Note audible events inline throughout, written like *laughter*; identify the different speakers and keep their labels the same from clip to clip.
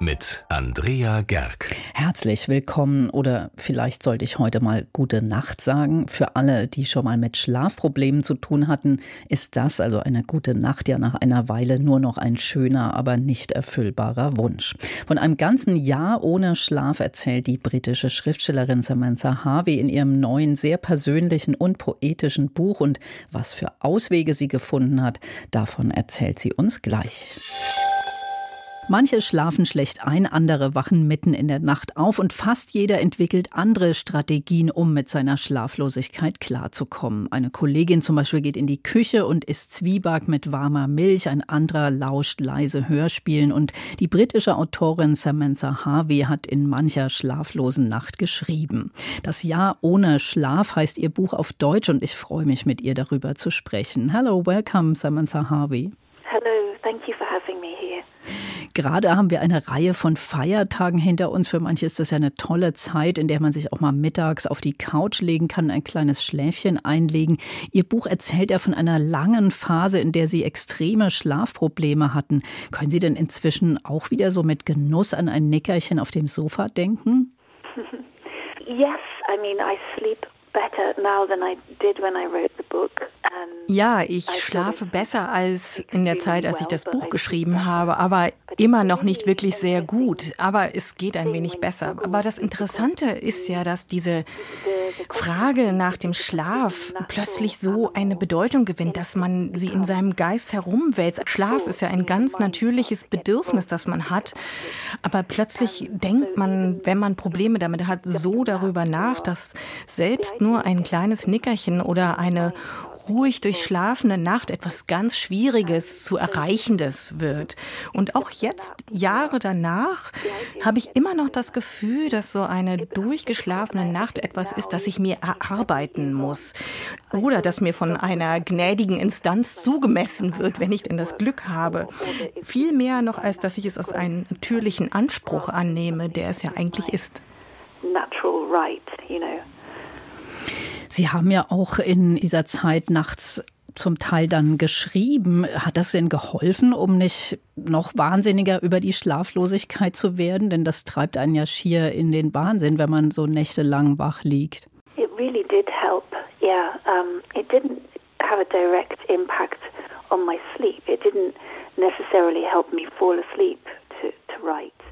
Speaker 1: mit Andrea Gerg.
Speaker 2: Herzlich willkommen oder vielleicht sollte ich heute mal gute Nacht sagen. Für alle, die schon mal mit Schlafproblemen zu tun hatten, ist das also eine gute Nacht ja nach einer Weile nur noch ein schöner, aber nicht erfüllbarer Wunsch. Von einem ganzen Jahr ohne Schlaf erzählt die britische Schriftstellerin Samantha Harvey in ihrem neuen, sehr persönlichen und poetischen Buch und was für Auswege sie gefunden hat, davon erzählt sie uns gleich. Manche schlafen schlecht ein, andere wachen mitten in der Nacht auf und fast jeder entwickelt andere Strategien, um mit seiner Schlaflosigkeit klarzukommen. Eine Kollegin zum Beispiel geht in die Küche und isst Zwieback mit warmer Milch, ein anderer lauscht leise Hörspielen und die britische Autorin Samantha Harvey hat in mancher schlaflosen Nacht geschrieben. Das Jahr ohne Schlaf heißt ihr Buch auf Deutsch und ich freue mich mit ihr darüber zu sprechen. Hello, welcome Samantha Harvey.
Speaker 3: Hello, thank you for having me here.
Speaker 2: Gerade haben wir eine Reihe von Feiertagen hinter uns. Für manche ist das ja eine tolle Zeit, in der man sich auch mal mittags auf die Couch legen kann, ein kleines Schläfchen einlegen. Ihr Buch erzählt ja von einer langen Phase, in der Sie extreme Schlafprobleme hatten. Können Sie denn inzwischen auch wieder so mit Genuss an ein Nickerchen auf dem Sofa denken? *laughs*
Speaker 3: yes, I mean, I sleep better now than I did when I wrote the book.
Speaker 4: Ja, ich schlafe besser als in der Zeit, als ich das Buch geschrieben habe, aber immer noch nicht wirklich sehr gut. Aber es geht ein wenig besser. Aber das Interessante ist ja, dass diese Frage nach dem Schlaf plötzlich so eine Bedeutung gewinnt, dass man sie in seinem Geist herumwälzt. Schlaf ist ja ein ganz natürliches Bedürfnis, das man hat. Aber plötzlich denkt man, wenn man Probleme damit hat, so darüber nach, dass selbst nur ein kleines Nickerchen oder eine ruhig durchschlafene Nacht etwas ganz Schwieriges zu Erreichendes wird. Und auch jetzt, Jahre danach, habe ich immer noch das Gefühl, dass so eine durchgeschlafene Nacht etwas ist, das ich mir erarbeiten muss. Oder das mir von einer gnädigen Instanz zugemessen wird, wenn ich denn das Glück habe. Viel mehr noch, als dass ich es aus einem natürlichen Anspruch annehme, der es ja eigentlich ist.
Speaker 3: Natural right, you know.
Speaker 2: Sie haben ja auch in dieser Zeit nachts zum Teil dann geschrieben. Hat das denn geholfen, um nicht noch wahnsinniger über die Schlaflosigkeit zu werden? Denn das treibt einen ja schier in den Wahnsinn, wenn man so nächtelang wach liegt.
Speaker 3: It really did help. Yeah, um, it didn't have a direct impact on my sleep. It didn't necessarily help me fall asleep.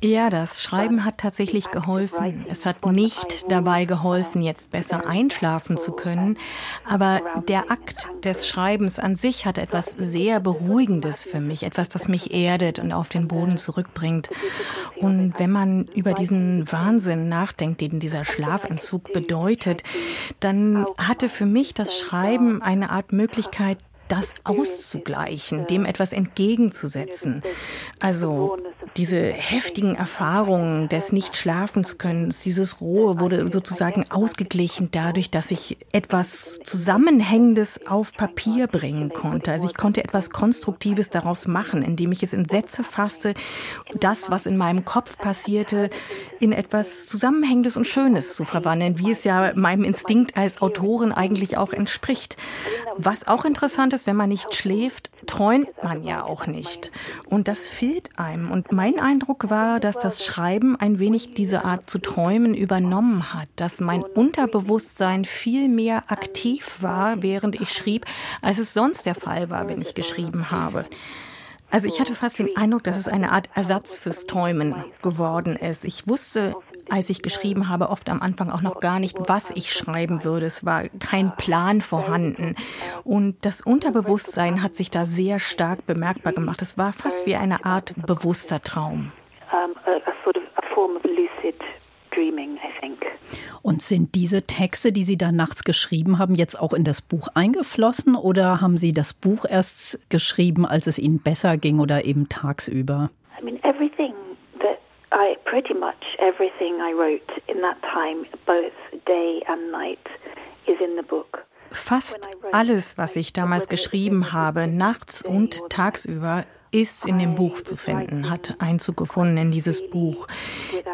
Speaker 4: Ja, das Schreiben hat tatsächlich geholfen. Es hat nicht dabei geholfen, jetzt besser einschlafen zu können, aber der Akt des Schreibens an sich hat etwas sehr Beruhigendes für mich, etwas, das mich erdet und auf den Boden zurückbringt. Und wenn man über diesen Wahnsinn nachdenkt, den dieser Schlafentzug bedeutet, dann hatte für mich das Schreiben eine Art Möglichkeit, das auszugleichen, dem etwas entgegenzusetzen. Also diese heftigen Erfahrungen des Nicht-Schlafenskönnens, dieses Rohe wurde sozusagen ausgeglichen dadurch, dass ich etwas Zusammenhängendes auf Papier bringen konnte. Also ich konnte etwas Konstruktives daraus machen, indem ich es in Sätze fasste, das, was in meinem Kopf passierte, in etwas Zusammenhängendes und Schönes zu verwandeln, wie es ja meinem Instinkt als Autorin eigentlich auch entspricht. Was auch interessant ist, wenn man nicht schläft, träumt man ja auch nicht. Und das fehlt einem. Und mein Eindruck war, dass das Schreiben ein wenig diese Art zu träumen übernommen hat, dass mein Unterbewusstsein viel mehr aktiv war, während ich schrieb, als es sonst der Fall war, wenn ich geschrieben habe. Also ich hatte fast den Eindruck, dass es eine Art Ersatz fürs Träumen geworden ist. Ich wusste als ich geschrieben habe, oft am Anfang auch noch gar nicht, was ich schreiben würde. Es war kein Plan vorhanden. Und das Unterbewusstsein hat sich da sehr stark bemerkbar gemacht. Es war fast wie eine Art bewusster Traum.
Speaker 2: Und sind diese Texte, die Sie da nachts geschrieben haben, jetzt auch in das Buch eingeflossen oder haben Sie das Buch erst geschrieben, als es Ihnen besser ging oder eben tagsüber?
Speaker 3: I mean, everything I pretty much everything I wrote in that time, both day and night, is in the book.
Speaker 4: Fast alles, was ich damals geschrieben habe, nachts und tagsüber, ist in dem Buch zu finden, hat Einzug gefunden in dieses Buch.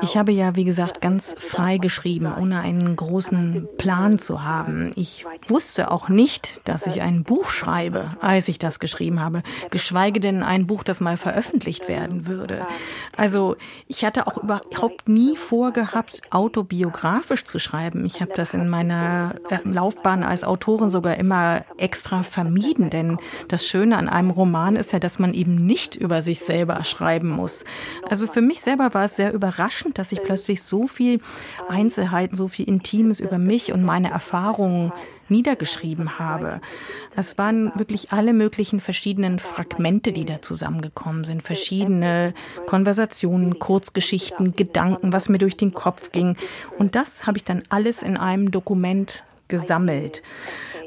Speaker 4: Ich habe ja, wie gesagt, ganz frei geschrieben, ohne einen großen Plan zu haben. Ich wusste auch nicht, dass ich ein Buch schreibe, als ich das geschrieben habe, geschweige denn ein Buch, das mal veröffentlicht werden würde. Also ich hatte auch überhaupt nie vorgehabt, autobiografisch zu schreiben. Ich habe das in meiner äh, Laufbahn als Autorin sogar immer extra vermieden, denn das Schöne an einem Roman ist ja, dass man eben nicht über sich selber schreiben muss. Also für mich selber war es sehr überraschend, dass ich plötzlich so viel Einzelheiten, so viel Intimes über mich und meine Erfahrungen niedergeschrieben habe. Es waren wirklich alle möglichen verschiedenen Fragmente, die da zusammengekommen sind. Verschiedene Konversationen, Kurzgeschichten, Gedanken, was mir durch den Kopf ging. Und das habe ich dann alles in einem Dokument gesammelt.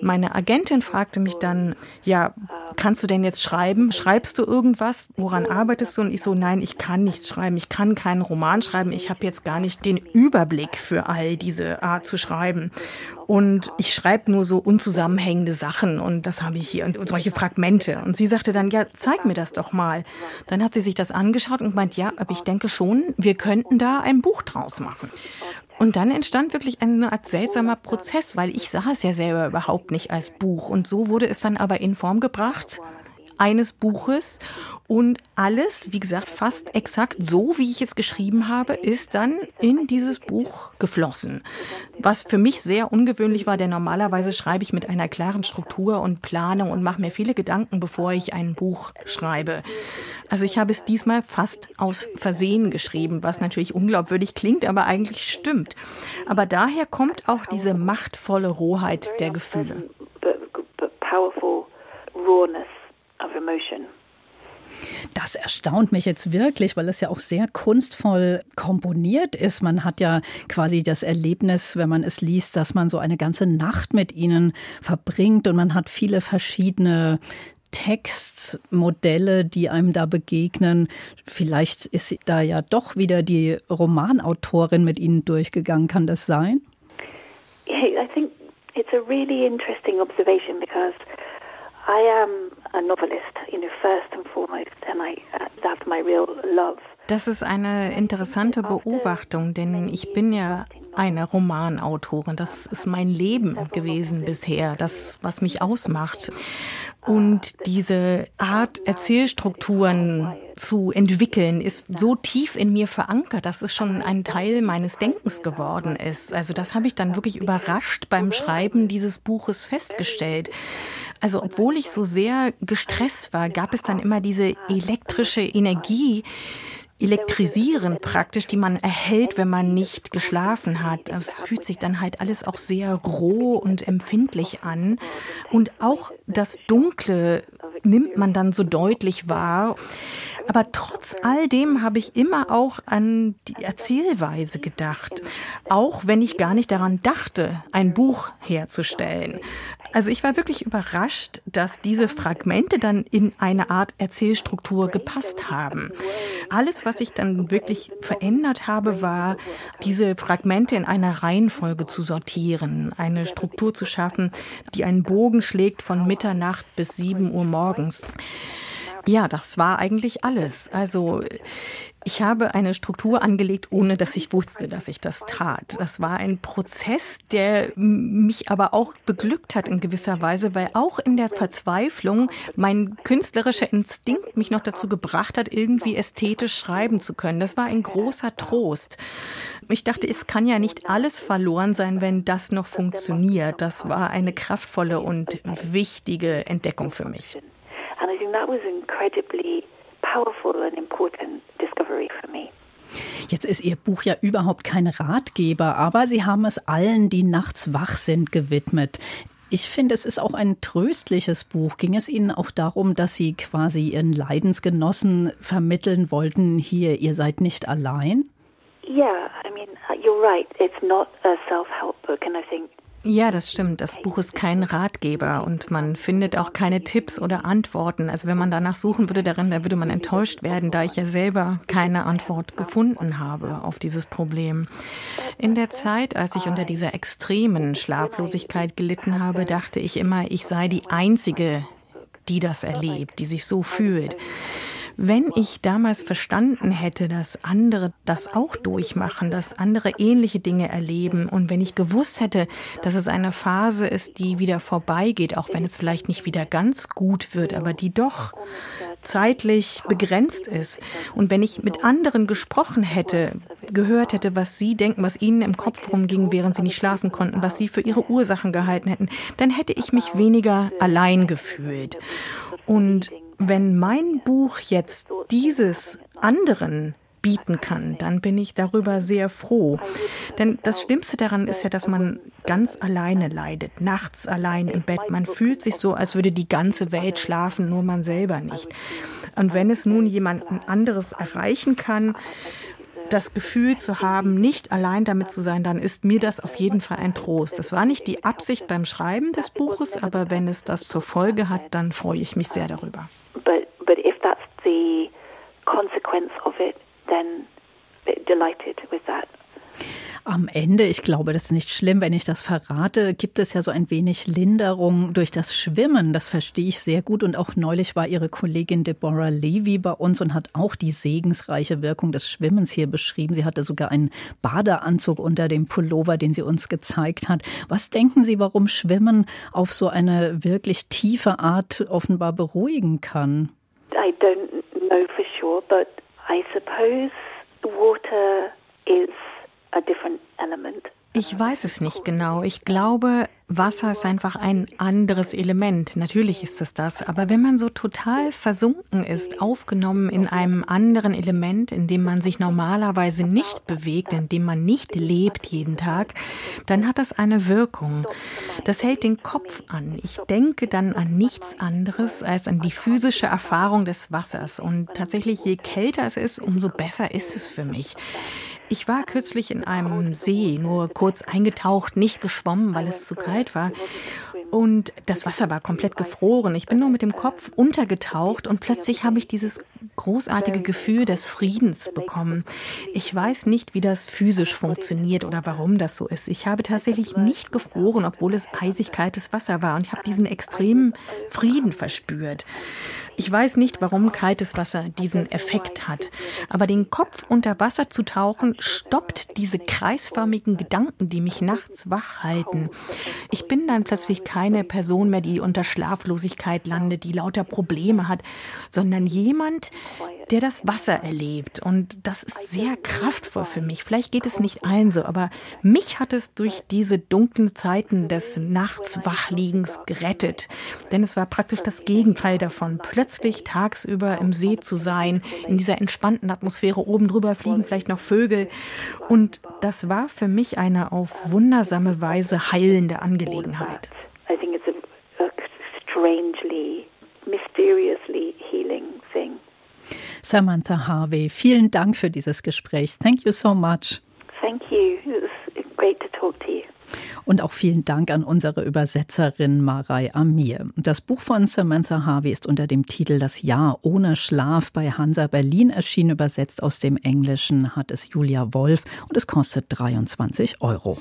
Speaker 4: Meine Agentin fragte mich dann, ja, kannst du denn jetzt schreiben? Schreibst du irgendwas? Woran arbeitest du? Und ich so, nein, ich kann nichts schreiben. Ich kann keinen Roman schreiben. Ich habe jetzt gar nicht den Überblick für all diese Art zu schreiben. Und ich schreibe nur so unzusammenhängende Sachen und das habe ich hier und solche Fragmente. Und sie sagte dann, ja, zeig mir das doch mal. Dann hat sie sich das angeschaut und meint, ja, aber ich denke schon, wir könnten da ein Buch draus machen. Und dann entstand wirklich eine Art seltsamer Prozess, weil ich sah es ja selber überhaupt nicht als Buch. Und so wurde es dann aber in Form gebracht eines Buches und alles, wie gesagt, fast exakt so, wie ich es geschrieben habe, ist dann in dieses Buch geflossen. Was für mich sehr ungewöhnlich war, denn normalerweise schreibe ich mit einer klaren Struktur und Planung und mache mir viele Gedanken, bevor ich ein Buch schreibe. Also ich habe es diesmal fast aus Versehen geschrieben, was natürlich unglaubwürdig klingt, aber eigentlich stimmt. Aber daher kommt auch diese machtvolle Rohheit der Gefühle.
Speaker 3: Powerful rawness of emotion.
Speaker 2: Das erstaunt mich jetzt wirklich, weil es ja auch sehr kunstvoll komponiert ist. Man hat ja quasi das Erlebnis, wenn man es liest, dass man so eine ganze Nacht mit ihnen verbringt und man hat viele verschiedene Textmodelle, die einem da begegnen. Vielleicht ist da ja doch wieder die Romanautorin mit Ihnen durchgegangen. Kann das sein?
Speaker 3: I think it's a really interesting observation because I am a novelist, you know, first and foremost, and I, uh, that's my real love.
Speaker 4: Das ist eine interessante Beobachtung, denn ich bin ja eine Romanautorin. Das ist mein Leben gewesen bisher, das, was mich ausmacht. Und diese Art, Erzählstrukturen zu entwickeln, ist so tief in mir verankert, dass es schon ein Teil meines Denkens geworden ist. Also das habe ich dann wirklich überrascht beim Schreiben dieses Buches festgestellt. Also obwohl ich so sehr gestresst war, gab es dann immer diese elektrische Energie, elektrisieren praktisch, die man erhält, wenn man nicht geschlafen hat. Es fühlt sich dann halt alles auch sehr roh und empfindlich an. Und auch das Dunkle nimmt man dann so deutlich wahr. Aber trotz all dem habe ich immer auch an die Erzählweise gedacht. Auch wenn ich gar nicht daran dachte, ein Buch herzustellen. Also ich war wirklich überrascht, dass diese Fragmente dann in eine Art Erzählstruktur gepasst haben. Alles, was ich dann wirklich verändert habe, war, diese Fragmente in einer Reihenfolge zu sortieren, eine Struktur zu schaffen, die einen Bogen schlägt von Mitternacht bis sieben Uhr morgens. Ja, das war eigentlich alles. Also ich habe eine Struktur angelegt, ohne dass ich wusste, dass ich das tat. Das war ein Prozess, der mich aber auch beglückt hat in gewisser Weise, weil auch in der Verzweiflung mein künstlerischer Instinkt mich noch dazu gebracht hat, irgendwie ästhetisch schreiben zu können. Das war ein großer Trost. Ich dachte, es kann ja nicht alles verloren sein, wenn das noch funktioniert. Das war eine kraftvolle und wichtige Entdeckung für mich.
Speaker 3: And I think that was incredibly powerful and important discovery for me.
Speaker 2: Jetzt ist Ihr Buch ja überhaupt kein Ratgeber, aber Sie haben es allen, die nachts wach sind, gewidmet. Ich finde, es ist auch ein tröstliches Buch. Ging es Ihnen auch darum, dass Sie quasi Ihren Leidensgenossen vermitteln wollten, hier, ihr seid nicht allein?
Speaker 3: Yeah, I mean, you're right. It's not a self-help book, and I think
Speaker 4: ja, das stimmt. Das Buch ist kein Ratgeber und man findet auch keine Tipps oder Antworten. Also wenn man danach suchen würde darin, dann würde man enttäuscht werden, da ich ja selber keine Antwort gefunden habe auf dieses Problem. In der Zeit, als ich unter dieser extremen Schlaflosigkeit gelitten habe, dachte ich immer, ich sei die Einzige, die das erlebt, die sich so fühlt. Wenn ich damals verstanden hätte, dass andere das auch durchmachen, dass andere ähnliche Dinge erleben und wenn ich gewusst hätte, dass es eine Phase ist, die wieder vorbeigeht, auch wenn es vielleicht nicht wieder ganz gut wird, aber die doch zeitlich begrenzt ist. Und wenn ich mit anderen gesprochen hätte, gehört hätte, was sie denken, was ihnen im Kopf rumging, während sie nicht schlafen konnten, was sie für ihre Ursachen gehalten hätten, dann hätte ich mich weniger allein gefühlt. Und wenn mein Buch jetzt dieses anderen bieten kann, dann bin ich darüber sehr froh. Denn das Schlimmste daran ist ja, dass man ganz alleine leidet, nachts allein im Bett. Man fühlt sich so, als würde die ganze Welt schlafen, nur man selber nicht. Und wenn es nun jemanden anderes erreichen kann, das Gefühl zu haben, nicht allein damit zu sein, dann ist mir das auf jeden Fall ein Trost. Das war nicht die Absicht beim Schreiben des Buches, aber wenn es das zur Folge hat, dann freue ich mich sehr darüber.
Speaker 3: But, but if that's the consequence of it, then delighted with that.
Speaker 2: Am Ende, ich glaube, das ist nicht schlimm, wenn ich das verrate, gibt es ja so ein wenig Linderung durch das Schwimmen. Das verstehe ich sehr gut. Und auch neulich war Ihre Kollegin Deborah Levy bei uns und hat auch die segensreiche Wirkung des Schwimmens hier beschrieben. Sie hatte sogar einen Badeanzug unter dem Pullover, den sie uns gezeigt hat. Was denken Sie, warum Schwimmen auf so eine wirklich tiefe Art offenbar beruhigen kann?
Speaker 3: I don't know for sure, but I suppose water is.
Speaker 4: Ich weiß es nicht genau. Ich glaube, Wasser ist einfach ein anderes Element. Natürlich ist es das. Aber wenn man so total versunken ist, aufgenommen in einem anderen Element, in dem man sich normalerweise nicht bewegt, in dem man nicht lebt jeden Tag, dann hat das eine Wirkung. Das hält den Kopf an. Ich denke dann an nichts anderes als an die physische Erfahrung des Wassers. Und tatsächlich, je kälter es ist, umso besser ist es für mich. Ich war kürzlich in einem See, nur kurz eingetaucht, nicht geschwommen, weil es zu kalt war. Und das Wasser war komplett gefroren. Ich bin nur mit dem Kopf untergetaucht und plötzlich habe ich dieses großartige Gefühl des Friedens bekommen. Ich weiß nicht, wie das physisch funktioniert oder warum das so ist. Ich habe tatsächlich nicht gefroren, obwohl es eisig kaltes Wasser war. Und ich habe diesen extremen Frieden verspürt. Ich weiß nicht, warum kaltes Wasser diesen Effekt hat, aber den Kopf unter Wasser zu tauchen stoppt diese kreisförmigen Gedanken, die mich nachts wach halten. Ich bin dann plötzlich keine Person mehr, die unter Schlaflosigkeit landet, die lauter Probleme hat, sondern jemand, der das Wasser erlebt. Und das ist sehr kraftvoll für mich. Vielleicht geht es nicht allen so, aber mich hat es durch diese dunklen Zeiten des Nachtswachliegens gerettet. Denn es war praktisch das Gegenteil davon. Plötzlich tagsüber im See zu sein, in dieser entspannten Atmosphäre oben drüber fliegen vielleicht noch Vögel. Und das war für mich eine auf wundersame Weise heilende Angelegenheit. I think it's a, a
Speaker 2: strangely, mysteriously healing thing. Samantha Harvey, vielen Dank für dieses Gespräch. Thank you so much.
Speaker 3: Thank you. It was great to talk to you.
Speaker 2: Und auch vielen Dank an unsere Übersetzerin Marei Amir. Das Buch von Samantha Harvey ist unter dem Titel Das Jahr ohne Schlaf bei Hansa Berlin erschienen. Übersetzt aus dem Englischen hat es Julia Wolf und es kostet 23 Euro.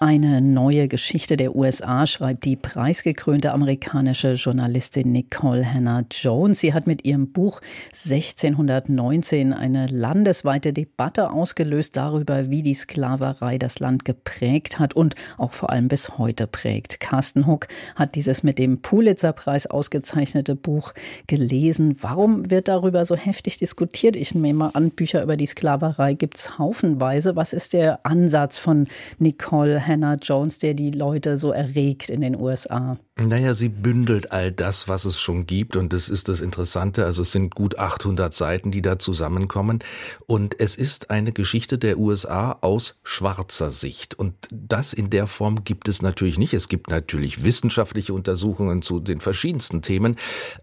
Speaker 2: Eine neue Geschichte der USA schreibt die preisgekrönte amerikanische Journalistin Nicole Hannah Jones. Sie hat mit ihrem Buch 1619 eine landesweite Debatte ausgelöst darüber, wie die Sklaverei das Land geprägt hat und auch vor allem bis heute prägt. Carsten Huck hat dieses mit dem Pulitzer-Preis ausgezeichnete Buch gelesen. Warum wird darüber so heftig diskutiert? Ich nehme mal an, Bücher über die Sklaverei gibt es haufenweise. Was ist der Ansatz von Nicole Hannah Jones, der die Leute so erregt in den USA?
Speaker 1: Naja, sie bündelt all das, was es schon gibt und das ist das Interessante. Also es sind gut 800 Seiten, die da zusammenkommen und es ist eine Geschichte der USA aus schwarzer Sicht und das in der Form gibt es natürlich nicht. Es gibt natürlich wissenschaftliche Untersuchungen zu den verschiedensten Themen,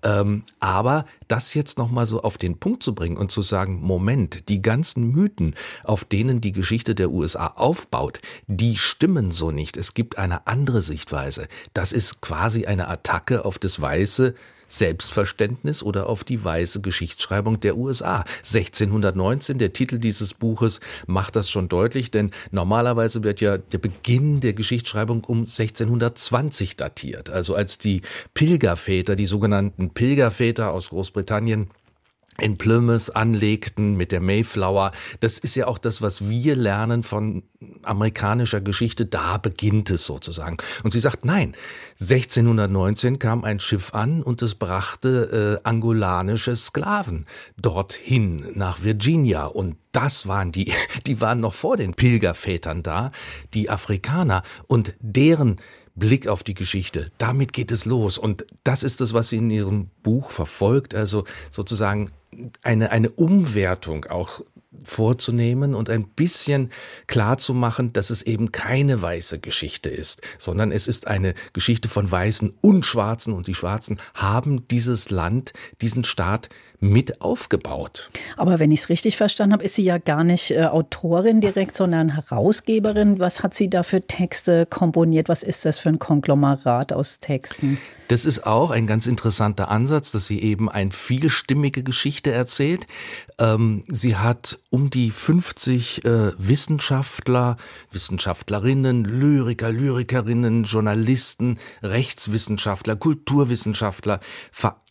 Speaker 1: ähm, aber das jetzt nochmal so auf den Punkt zu bringen und zu sagen, Moment, die ganzen Mythen, auf denen die Geschichte der USA aufbaut, die stimmen so nicht. Es gibt eine andere Sichtweise. Das ist quasi quasi eine Attacke auf das weiße Selbstverständnis oder auf die weiße Geschichtsschreibung der USA. 1619, der Titel dieses Buches macht das schon deutlich, denn normalerweise wird ja der Beginn der Geschichtsschreibung um 1620 datiert. Also als die Pilgerväter, die sogenannten Pilgerväter aus Großbritannien, in Plymouth anlegten mit der Mayflower. Das ist ja auch das, was wir lernen von amerikanischer Geschichte. Da beginnt es sozusagen. Und sie sagt, nein, 1619 kam ein Schiff an und es brachte äh, angolanische Sklaven dorthin nach Virginia. Und das waren die, *laughs* die waren noch vor den Pilgervätern da, die Afrikaner. Und deren Blick auf die Geschichte. Damit geht es los. Und das ist das, was sie in ihrem Buch verfolgt. Also sozusagen eine, eine Umwertung auch vorzunehmen und ein bisschen klar zu machen, dass es eben keine weiße Geschichte ist, sondern es ist eine Geschichte von Weißen und Schwarzen und die Schwarzen haben dieses Land, diesen Staat mit aufgebaut.
Speaker 2: Aber wenn ich es richtig verstanden habe, ist sie ja gar nicht äh, Autorin direkt, sondern Herausgeberin. Was hat sie da für Texte komponiert? Was ist das für ein Konglomerat aus Texten?
Speaker 1: Das ist auch ein ganz interessanter Ansatz, dass sie eben eine vielstimmige Geschichte erzählt. Ähm, sie hat um die 50 äh, Wissenschaftler, Wissenschaftlerinnen, Lyriker, Lyrikerinnen, Journalisten, Rechtswissenschaftler, Kulturwissenschaftler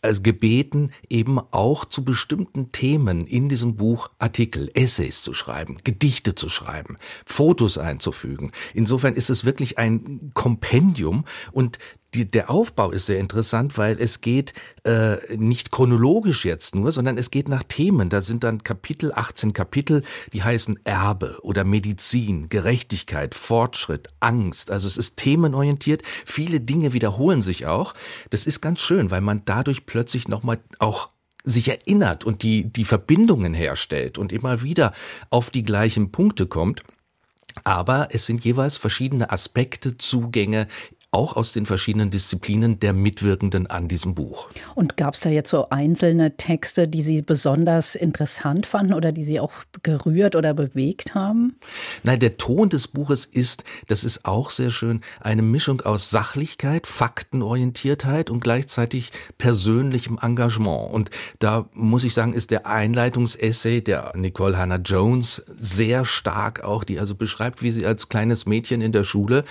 Speaker 1: also gebeten, eben auch zu bestimmten Themen in diesem Buch Artikel, Essays zu schreiben, Gedichte zu schreiben, Fotos einzufügen. Insofern ist es wirklich ein Kompendium und die, der Aufbau ist sehr interessant, weil es geht äh, nicht chronologisch jetzt nur, sondern es geht nach Themen. Da sind dann Kapitel, 18 Kapitel, die heißen Erbe oder Medizin, Gerechtigkeit, Fortschritt, Angst. Also es ist themenorientiert. Viele Dinge wiederholen sich auch. Das ist ganz schön, weil man dadurch plötzlich nochmal auch sich erinnert und die, die Verbindungen herstellt und immer wieder auf die gleichen Punkte kommt. Aber es sind jeweils verschiedene Aspekte, Zugänge auch aus den verschiedenen Disziplinen der Mitwirkenden an diesem Buch.
Speaker 2: Und gab es da jetzt so einzelne Texte, die Sie besonders interessant fanden oder die Sie auch gerührt oder bewegt haben?
Speaker 1: Nein, der Ton des Buches ist, das ist auch sehr schön, eine Mischung aus Sachlichkeit, Faktenorientiertheit und gleichzeitig persönlichem Engagement. Und da muss ich sagen, ist der Einleitungsessay der Nicole Hannah Jones sehr stark auch, die also beschreibt, wie sie als kleines Mädchen in der Schule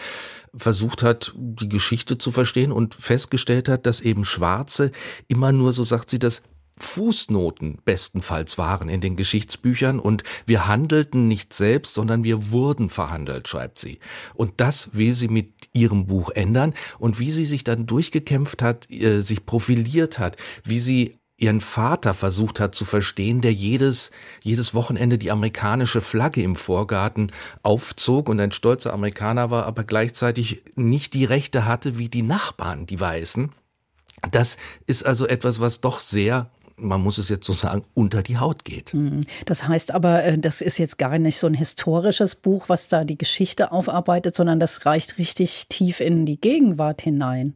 Speaker 1: versucht hat, die Geschichte zu verstehen und festgestellt hat, dass eben Schwarze immer nur, so sagt sie das, Fußnoten bestenfalls waren in den Geschichtsbüchern und wir handelten nicht selbst, sondern wir wurden verhandelt, schreibt sie. Und das will sie mit ihrem Buch ändern und wie sie sich dann durchgekämpft hat, äh, sich profiliert hat, wie sie ihren Vater versucht hat zu verstehen, der jedes, jedes Wochenende die amerikanische Flagge im Vorgarten aufzog und ein stolzer Amerikaner war, aber gleichzeitig nicht die Rechte hatte wie die Nachbarn, die Weißen. Das ist also etwas, was doch sehr man muss es jetzt so sagen, unter die Haut geht. Hm.
Speaker 2: Das heißt aber, äh, das ist jetzt gar nicht so ein historisches Buch, was da die Geschichte aufarbeitet, sondern das reicht richtig tief in die Gegenwart hinein.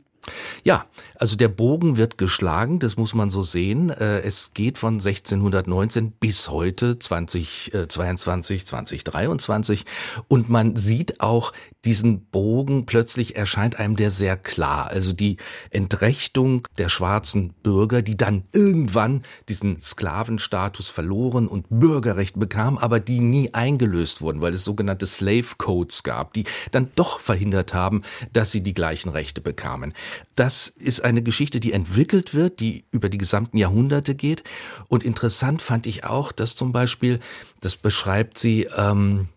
Speaker 1: Ja, also der Bogen wird geschlagen, das muss man so sehen. Äh, es geht von 1619 bis heute 2022, 2023 und man sieht auch diesen Bogen, plötzlich erscheint einem der sehr klar. Also die Entrechtung der schwarzen Bürger, die dann irgendwann diesen Sklavenstatus verloren und Bürgerrecht bekamen, aber die nie eingelöst wurden, weil es sogenannte Slave Codes gab, die dann doch verhindert haben, dass sie die gleichen Rechte bekamen. Das ist eine Geschichte, die entwickelt wird, die über die gesamten Jahrhunderte geht. Und interessant fand ich auch, dass zum Beispiel, das beschreibt sie, ähm,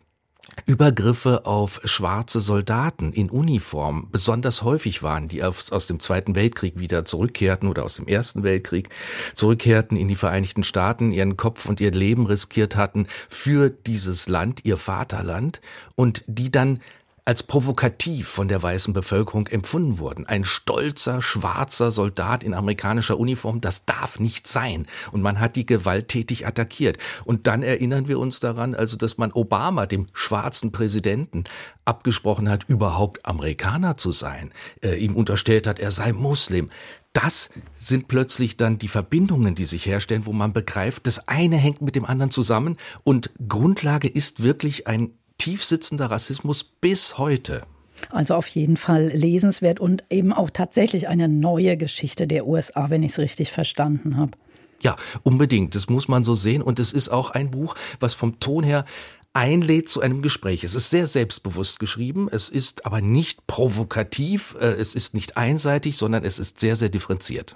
Speaker 1: Übergriffe auf schwarze Soldaten in Uniform. Besonders häufig waren, die aus dem Zweiten Weltkrieg wieder zurückkehrten oder aus dem Ersten Weltkrieg zurückkehrten in die Vereinigten Staaten, ihren Kopf und ihr Leben riskiert hatten für dieses Land, ihr Vaterland, und die dann als provokativ von der weißen Bevölkerung empfunden wurden. Ein stolzer, schwarzer Soldat in amerikanischer Uniform, das darf nicht sein. Und man hat die gewalttätig attackiert. Und dann erinnern wir uns daran, also, dass man Obama, dem schwarzen Präsidenten, abgesprochen hat, überhaupt Amerikaner zu sein, äh, ihm unterstellt hat, er sei Muslim. Das sind plötzlich dann die Verbindungen, die sich herstellen, wo man begreift, das eine hängt mit dem anderen zusammen und Grundlage ist wirklich ein tiefsitzender Rassismus bis heute.
Speaker 2: Also auf jeden Fall lesenswert und eben auch tatsächlich eine neue Geschichte der USA, wenn ich es richtig verstanden habe.
Speaker 1: Ja, unbedingt. Das muss man so sehen. Und es ist auch ein Buch, was vom Ton her einlädt zu einem Gespräch. Es ist sehr selbstbewusst geschrieben, es ist aber nicht provokativ, äh, es ist nicht einseitig, sondern es ist sehr, sehr differenziert.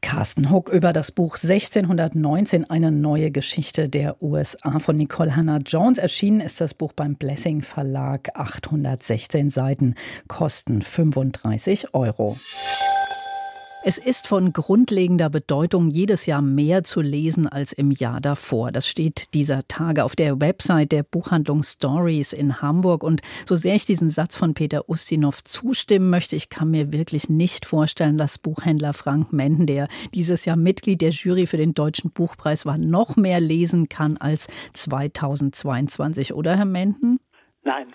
Speaker 2: Carsten Huck über das Buch 1619, eine neue Geschichte der USA von Nicole Hannah Jones. Erschienen ist das Buch beim Blessing Verlag, 816 Seiten, kosten 35 Euro. Es ist von grundlegender Bedeutung, jedes Jahr mehr zu lesen als im Jahr davor. Das steht dieser Tage auf der Website der Buchhandlung Stories in Hamburg. Und so sehr ich diesen Satz von Peter Ustinov zustimmen möchte, ich kann mir wirklich nicht vorstellen, dass Buchhändler Frank Menden, der dieses Jahr Mitglied der Jury für den Deutschen Buchpreis war, noch mehr lesen kann als 2022. Oder, Herr Menden?
Speaker 5: Nein,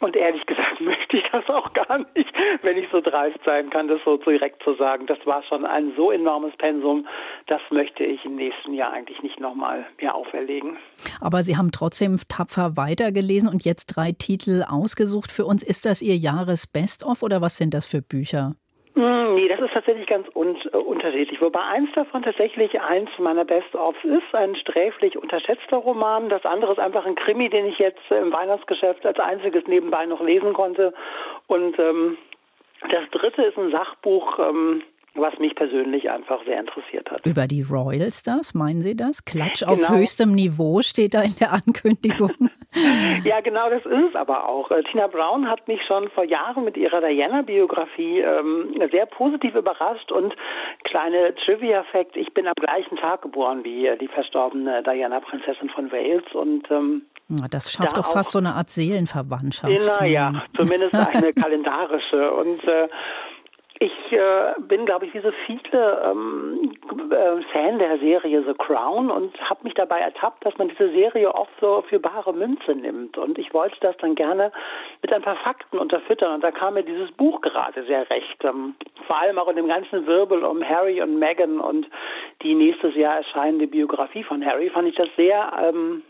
Speaker 5: und ehrlich gesagt *laughs* möchte ich das auch gar nicht, wenn ich so dreist sein kann, das so direkt zu sagen. Das war schon ein so enormes Pensum, das möchte ich im nächsten Jahr eigentlich nicht nochmal mir auferlegen.
Speaker 2: Aber Sie haben trotzdem tapfer weitergelesen und jetzt drei Titel ausgesucht für uns. Ist das Ihr Jahres-Best-of oder was sind das für Bücher?
Speaker 5: Hm, nee, das ist tatsächlich ganz un äh, unterschiedlich. Wobei eins davon tatsächlich eins meiner Best-ofs ist, ein sträflich unterschätzter Roman. Das andere ist einfach ein Krimi, den ich jetzt im Weihnachtsgeschäft als einziges nebenbei noch lesen konnte. Und ähm, das dritte ist ein Sachbuch, ähm, was mich persönlich einfach sehr interessiert hat.
Speaker 2: Über die Royal Stars, meinen Sie das? Klatsch auf genau. höchstem Niveau steht da in der Ankündigung. *laughs* *laughs*
Speaker 5: ja, genau, das ist es aber auch. Äh, Tina Brown hat mich schon vor Jahren mit ihrer Diana-Biografie ähm, sehr positiv überrascht und kleine Trivia-Fact, ich bin am gleichen Tag geboren wie die verstorbene Diana, Prinzessin von Wales und ähm,
Speaker 2: das schafft da doch fast so eine Art Seelenverwandtschaft.
Speaker 5: Naja, hm. zumindest *laughs* eine kalendarische. Und äh, ich äh, bin, glaube ich, wie so viele ähm, äh, Fan der Serie The Crown und habe mich dabei ertappt, dass man diese Serie oft so für bare Münze nimmt. Und ich wollte das dann gerne mit ein paar Fakten unterfüttern. Und da kam mir dieses Buch gerade sehr recht. Ähm, vor allem auch in dem ganzen Wirbel um Harry und Meghan und die nächstes Jahr erscheinende Biografie von Harry fand ich das sehr ähm,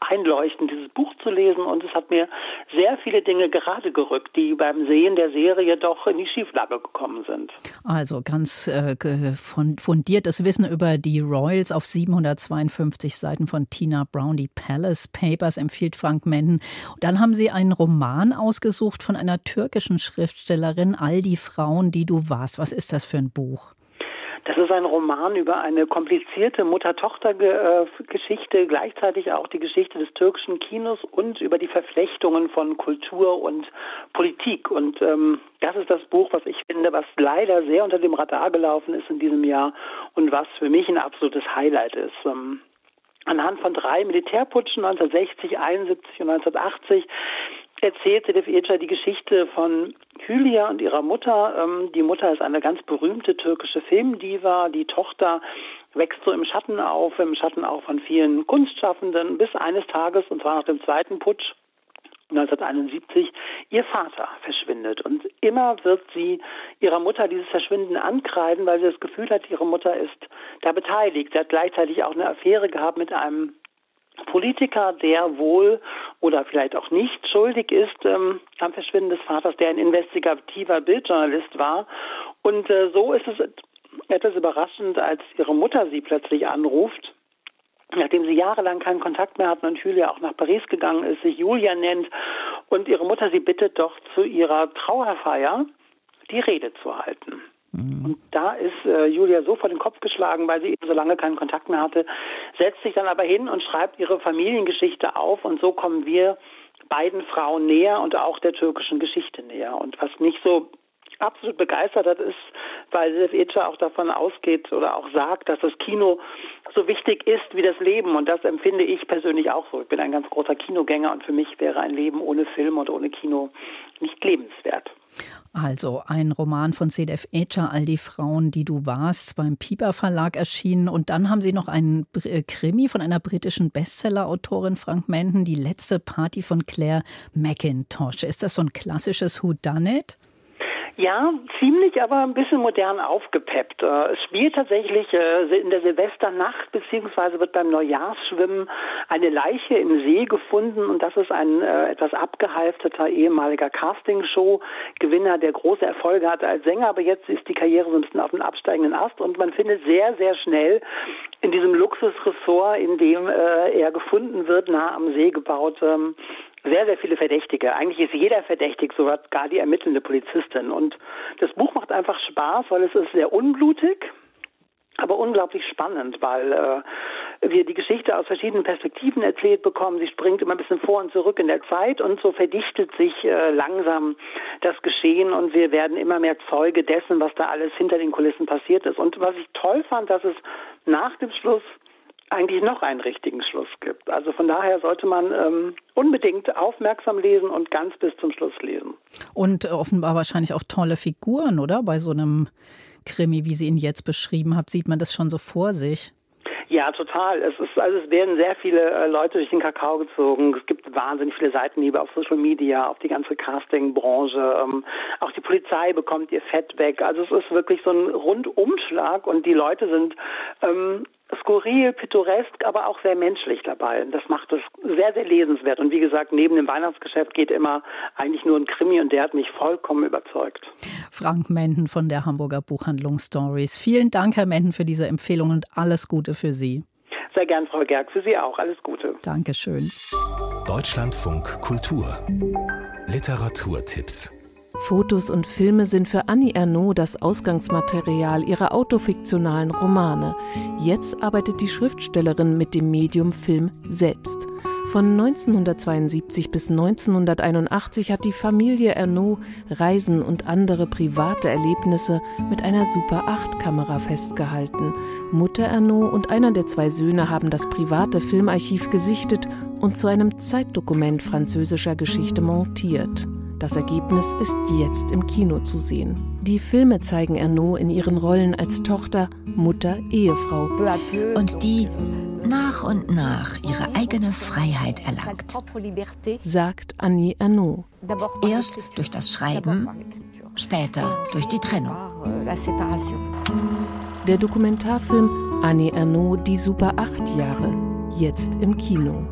Speaker 5: einleuchtend, dieses Buch zu lesen und es hat mir sehr viele Dinge gerade gerückt, die beim Sehen der Serie doch in die Schieflage gekommen sind.
Speaker 2: Also ganz äh, fundiertes Wissen über die Royals auf 752 Seiten von Tina Brown, die Palace Papers empfiehlt Frank Menden. Dann haben Sie einen Roman ausgesucht von einer türkischen Schriftstellerin, All die Frauen, die du warst. Was ist das für ein Buch?
Speaker 5: Das ist ein Roman über eine komplizierte Mutter-Tochter-Geschichte, gleichzeitig auch die Geschichte des türkischen Kinos und über die Verflechtungen von Kultur und Politik. Und ähm, das ist das Buch, was ich finde, was leider sehr unter dem Radar gelaufen ist in diesem Jahr und was für mich ein absolutes Highlight ist. Ähm, anhand von drei Militärputschen 1960, 71 und 1980 erzählt Sedef Ecer die Geschichte von Hülya und ihrer Mutter. Ähm, die Mutter ist eine ganz berühmte türkische Filmdiva. Die Tochter wächst so im Schatten auf, im Schatten auch von vielen Kunstschaffenden, bis eines Tages, und zwar nach dem zweiten Putsch, 1971 ihr Vater verschwindet. Und immer wird sie ihrer Mutter dieses Verschwinden ankreiden, weil sie das Gefühl hat, ihre Mutter ist da beteiligt. Sie hat gleichzeitig auch eine Affäre gehabt mit einem Politiker, der wohl oder vielleicht auch nicht schuldig ist ähm, am Verschwinden des Vaters, der ein investigativer Bildjournalist war. Und äh, so ist es etwas überraschend, als ihre Mutter sie plötzlich anruft, nachdem sie jahrelang keinen Kontakt mehr hatten und Julia auch nach Paris gegangen ist, sich Julia nennt und ihre Mutter sie bittet, doch zu ihrer Trauerfeier die Rede zu halten. Mhm. Und da ist äh, Julia so vor den Kopf geschlagen, weil sie eben so lange keinen Kontakt mehr hatte, setzt sich dann aber hin und schreibt ihre Familiengeschichte auf und so kommen wir beiden Frauen näher und auch der türkischen Geschichte näher. Und was mich so absolut begeistert hat, ist, weil Silf Etscher auch davon ausgeht oder auch sagt, dass das Kino so wichtig ist wie das Leben. Und das empfinde ich persönlich auch so. Ich bin ein ganz großer Kinogänger und für mich wäre ein Leben ohne Film und ohne Kino nicht lebenswert.
Speaker 2: Also ein Roman von CDF Echa, All die Frauen, die du warst, beim Pieper Verlag erschienen. Und dann haben Sie noch einen äh, Krimi von einer britischen Bestseller-Autorin Frank Menden, Die letzte Party von Claire McIntosh. Ist das so ein klassisches Whodunit?
Speaker 5: Ja, ziemlich, aber ein bisschen modern aufgepeppt. Äh, es spielt tatsächlich äh, in der Silvesternacht beziehungsweise wird beim Neujahrsschwimmen eine Leiche im See gefunden. Und das ist ein äh, etwas abgehalfterter ehemaliger Castingshow-Gewinner, der große Erfolge hatte als Sänger, aber jetzt ist die Karriere so ein bisschen auf dem absteigenden Ast. Und man findet sehr, sehr schnell in diesem Luxusressort, in dem er gefunden wird, nah am See gebaut, ähm, sehr, sehr viele Verdächtige. Eigentlich ist jeder verdächtig, so hat gar die ermittelnde Polizistin. Und das Buch macht einfach Spaß, weil es ist sehr unblutig, aber unglaublich spannend, weil äh, wir die Geschichte aus verschiedenen Perspektiven erzählt bekommen. Sie springt immer ein bisschen vor und zurück in der Zeit und so verdichtet sich äh, langsam das Geschehen und wir werden immer mehr Zeuge dessen, was da alles hinter den Kulissen passiert ist. Und was ich toll fand, dass es nach dem Schluss eigentlich noch einen richtigen Schluss gibt. Also von daher sollte man ähm, unbedingt aufmerksam lesen und ganz bis zum Schluss lesen.
Speaker 2: Und offenbar wahrscheinlich auch tolle Figuren, oder? Bei so einem Krimi, wie Sie ihn jetzt beschrieben haben, sieht man das schon so vor sich.
Speaker 5: Ja, total. Es ist also es werden sehr viele äh, Leute durch den Kakao gezogen. Es gibt wahnsinnig viele Seitenhiebe auf Social Media, auf die ganze Casting-Branche. Ähm, auch die Polizei bekommt ihr Fett weg. Also es ist wirklich so ein Rundumschlag und die Leute sind ähm, skurril, pittoresk, aber auch sehr menschlich dabei. Das macht es sehr, sehr lesenswert. Und wie gesagt, neben dem Weihnachtsgeschäft geht immer eigentlich nur ein Krimi und der hat mich vollkommen überzeugt.
Speaker 2: Frank Menden von der Hamburger Buchhandlung Stories. Vielen Dank, Herr Menden, für diese Empfehlung und alles Gute für Sie.
Speaker 5: Sehr gern, Frau Gerg. Für Sie auch. Alles Gute.
Speaker 2: Dankeschön.
Speaker 6: Deutschlandfunk Kultur. Literaturtipps.
Speaker 7: Fotos und Filme sind für Annie Ernaux das Ausgangsmaterial ihrer autofiktionalen Romane. Jetzt arbeitet die Schriftstellerin mit dem Medium Film selbst. Von 1972 bis 1981 hat die Familie Ernaux Reisen und andere private Erlebnisse mit einer Super 8 Kamera festgehalten. Mutter Ernaux und einer der zwei Söhne haben das private Filmarchiv gesichtet und zu einem Zeitdokument französischer Geschichte montiert. Das Ergebnis ist jetzt im Kino zu sehen. Die Filme zeigen Ernaud in ihren Rollen als Tochter, Mutter, Ehefrau.
Speaker 8: Und die nach und nach ihre eigene Freiheit erlangt.
Speaker 7: Sagt Annie Ernaud.
Speaker 8: Erst durch das Schreiben, später durch die Trennung.
Speaker 7: Der Dokumentarfilm Annie Ernaud, die Super 8 Jahre, jetzt im Kino.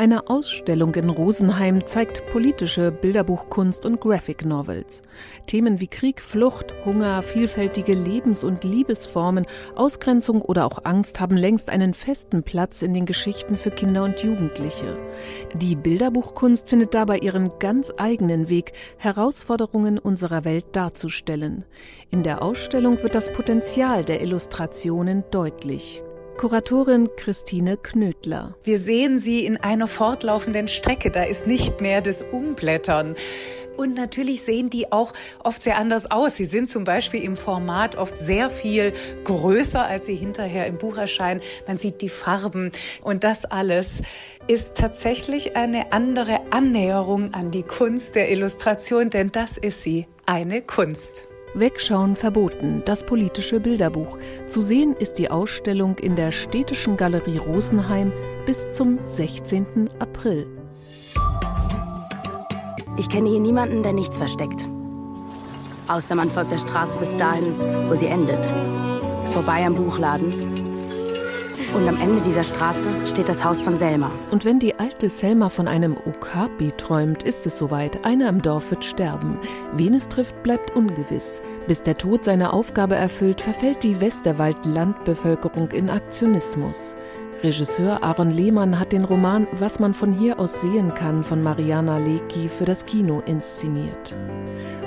Speaker 7: Eine Ausstellung in Rosenheim zeigt politische Bilderbuchkunst und Graphic Novels. Themen wie Krieg, Flucht, Hunger, vielfältige Lebens- und Liebesformen, Ausgrenzung oder auch Angst haben längst einen festen Platz in den Geschichten für Kinder und Jugendliche. Die Bilderbuchkunst findet dabei ihren ganz eigenen Weg, Herausforderungen unserer Welt darzustellen. In der Ausstellung wird das Potenzial der Illustrationen deutlich. Kuratorin Christine Knödler.
Speaker 9: Wir sehen sie in einer fortlaufenden Strecke. Da ist nicht mehr das Umblättern. Und natürlich sehen die auch oft sehr anders aus. Sie sind zum Beispiel im Format oft sehr viel größer, als sie hinterher im Buch erscheinen. Man sieht die Farben und das alles ist tatsächlich eine andere Annäherung an die Kunst der Illustration, denn das ist sie, eine Kunst.
Speaker 7: Wegschauen verboten, das politische Bilderbuch. Zu sehen ist die Ausstellung in der Städtischen Galerie Rosenheim bis zum 16. April.
Speaker 10: Ich kenne hier niemanden, der nichts versteckt. Außer man folgt der Straße bis dahin, wo sie endet. Vorbei am Buchladen, und am Ende dieser Straße steht das Haus von Selma.
Speaker 7: Und wenn die alte Selma von einem Okapi träumt, ist es soweit. Einer im Dorf wird sterben. Wen es trifft, bleibt ungewiss. Bis der Tod seine Aufgabe erfüllt, verfällt die Westerwald-Landbevölkerung in Aktionismus. Regisseur Aaron Lehmann hat den Roman Was man von hier aus sehen kann von Mariana Lecki für das Kino inszeniert.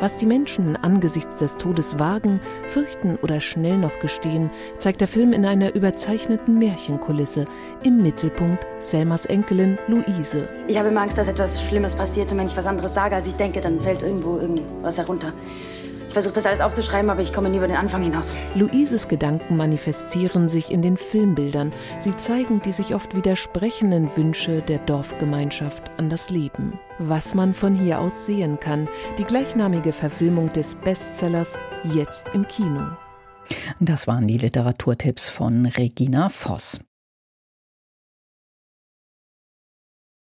Speaker 7: Was die Menschen angesichts des Todes wagen, fürchten oder schnell noch gestehen, zeigt der Film in einer überzeichneten Märchenkulisse. Im Mittelpunkt Selmas Enkelin Luise.
Speaker 10: Ich habe immer Angst, dass etwas Schlimmes passiert und wenn ich was anderes sage, als ich denke, dann fällt irgendwo irgendwas herunter. Ich versuche das alles aufzuschreiben, aber ich komme nie über den Anfang hinaus.
Speaker 7: Luises Gedanken manifestieren sich in den Filmbildern. Sie zeigen die sich oft widersprechenden Wünsche der Dorfgemeinschaft an das Leben. Was man von hier aus sehen kann. Die gleichnamige Verfilmung des Bestsellers jetzt im Kino.
Speaker 2: Das waren die Literaturtipps von Regina Voss.